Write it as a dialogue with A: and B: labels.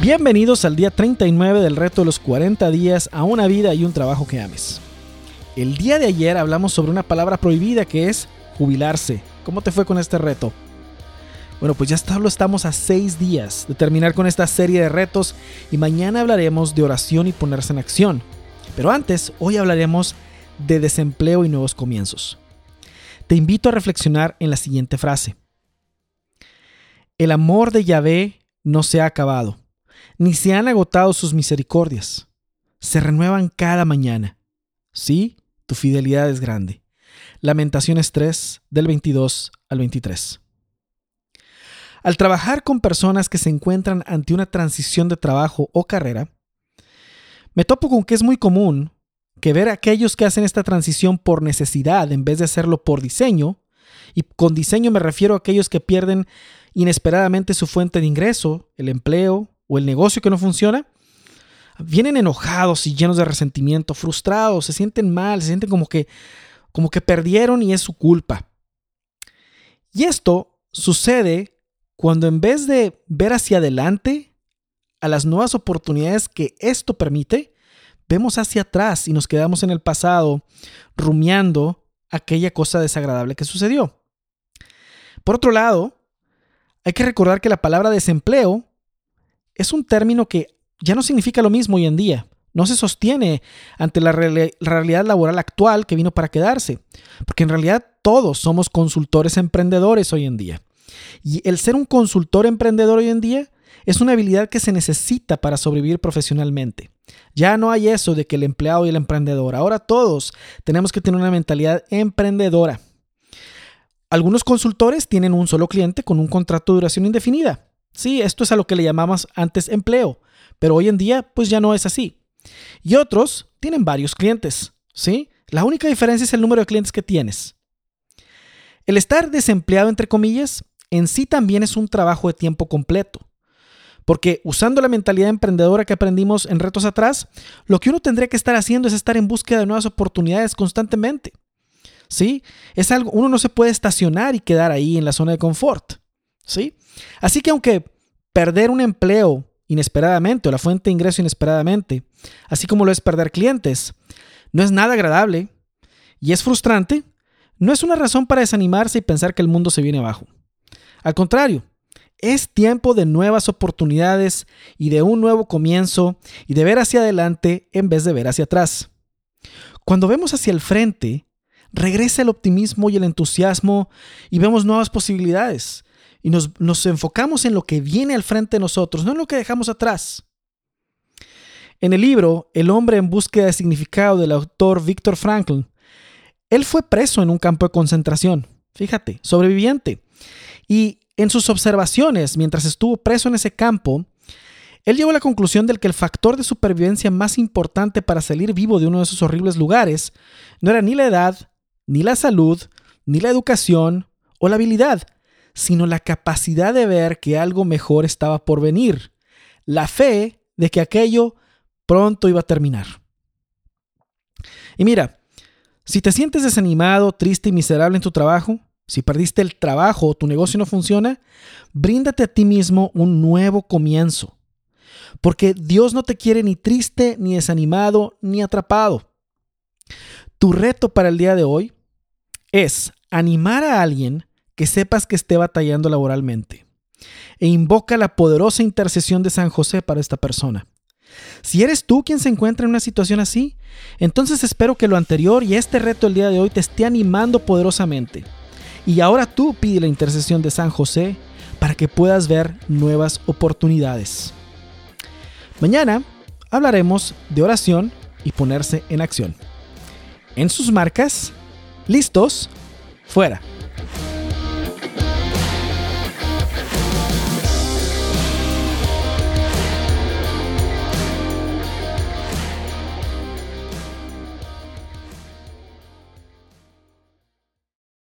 A: Bienvenidos al día 39 del reto de los 40 días a una vida y un trabajo que ames. El día de ayer hablamos sobre una palabra prohibida que es jubilarse. ¿Cómo te fue con este reto? Bueno, pues ya solo estamos a seis días de terminar con esta serie de retos y mañana hablaremos de oración y ponerse en acción. Pero antes, hoy hablaremos de desempleo y nuevos comienzos. Te invito a reflexionar en la siguiente frase. El amor de Yahvé no se ha acabado ni se han agotado sus misericordias. Se renuevan cada mañana. Sí, tu fidelidad es grande. Lamentaciones 3, del 22 al 23. Al trabajar con personas que se encuentran ante una transición de trabajo o carrera, me topo con que es muy común que ver a aquellos que hacen esta transición por necesidad en vez de hacerlo por diseño, y con diseño me refiero a aquellos que pierden inesperadamente su fuente de ingreso, el empleo, o el negocio que no funciona, vienen enojados y llenos de resentimiento, frustrados, se sienten mal, se sienten como que, como que perdieron y es su culpa. Y esto sucede cuando en vez de ver hacia adelante a las nuevas oportunidades que esto permite, vemos hacia atrás y nos quedamos en el pasado rumiando aquella cosa desagradable que sucedió. Por otro lado, hay que recordar que la palabra desempleo es un término que ya no significa lo mismo hoy en día. No se sostiene ante la realidad laboral actual que vino para quedarse, porque en realidad todos somos consultores emprendedores hoy en día. Y el ser un consultor emprendedor hoy en día es una habilidad que se necesita para sobrevivir profesionalmente. Ya no hay eso de que el empleado y el emprendedor. Ahora todos tenemos que tener una mentalidad emprendedora. Algunos consultores tienen un solo cliente con un contrato de duración indefinida. Sí, esto es a lo que le llamamos antes empleo, pero hoy en día pues ya no es así. Y otros tienen varios clientes, ¿sí? La única diferencia es el número de clientes que tienes. El estar desempleado, entre comillas, en sí también es un trabajo de tiempo completo. Porque usando la mentalidad emprendedora que aprendimos en retos atrás, lo que uno tendría que estar haciendo es estar en búsqueda de nuevas oportunidades constantemente. ¿Sí? Es algo, uno no se puede estacionar y quedar ahí en la zona de confort. ¿Sí? Así que aunque perder un empleo inesperadamente o la fuente de ingreso inesperadamente, así como lo es perder clientes, no es nada agradable y es frustrante, no es una razón para desanimarse y pensar que el mundo se viene abajo. Al contrario, es tiempo de nuevas oportunidades y de un nuevo comienzo y de ver hacia adelante en vez de ver hacia atrás. Cuando vemos hacia el frente, regresa el optimismo y el entusiasmo y vemos nuevas posibilidades y nos, enfocamos en lo que viene al frente de nosotros, no en lo que dejamos atrás. En el libro El hombre en búsqueda de significado del autor Viktor Frankl, él fue preso en un campo de concentración, fíjate, sobreviviente. Y en sus observaciones, mientras estuvo preso en ese campo, él llegó a la conclusión de que el factor de supervivencia más importante para salir vivo de uno de esos horribles lugares no era ni la edad, ni la salud, ni la educación o la habilidad, sino la capacidad de ver que algo mejor estaba por venir, la fe de que aquello pronto iba a terminar. Y mira, si te sientes desanimado, triste y miserable en tu trabajo, si perdiste el trabajo o tu negocio no funciona, bríndate a ti mismo un nuevo comienzo. Porque Dios no te quiere ni triste, ni desanimado, ni atrapado. Tu reto para el día de hoy es animar a alguien que sepas que esté batallando laboralmente. E invoca la poderosa intercesión de San José para esta persona. Si eres tú quien se encuentra en una situación así, entonces espero que lo anterior y este reto el día de hoy te esté animando poderosamente. Y ahora tú pide la intercesión de San José para que puedas ver nuevas oportunidades. Mañana hablaremos de oración y ponerse en acción. En sus marcas, listos, fuera.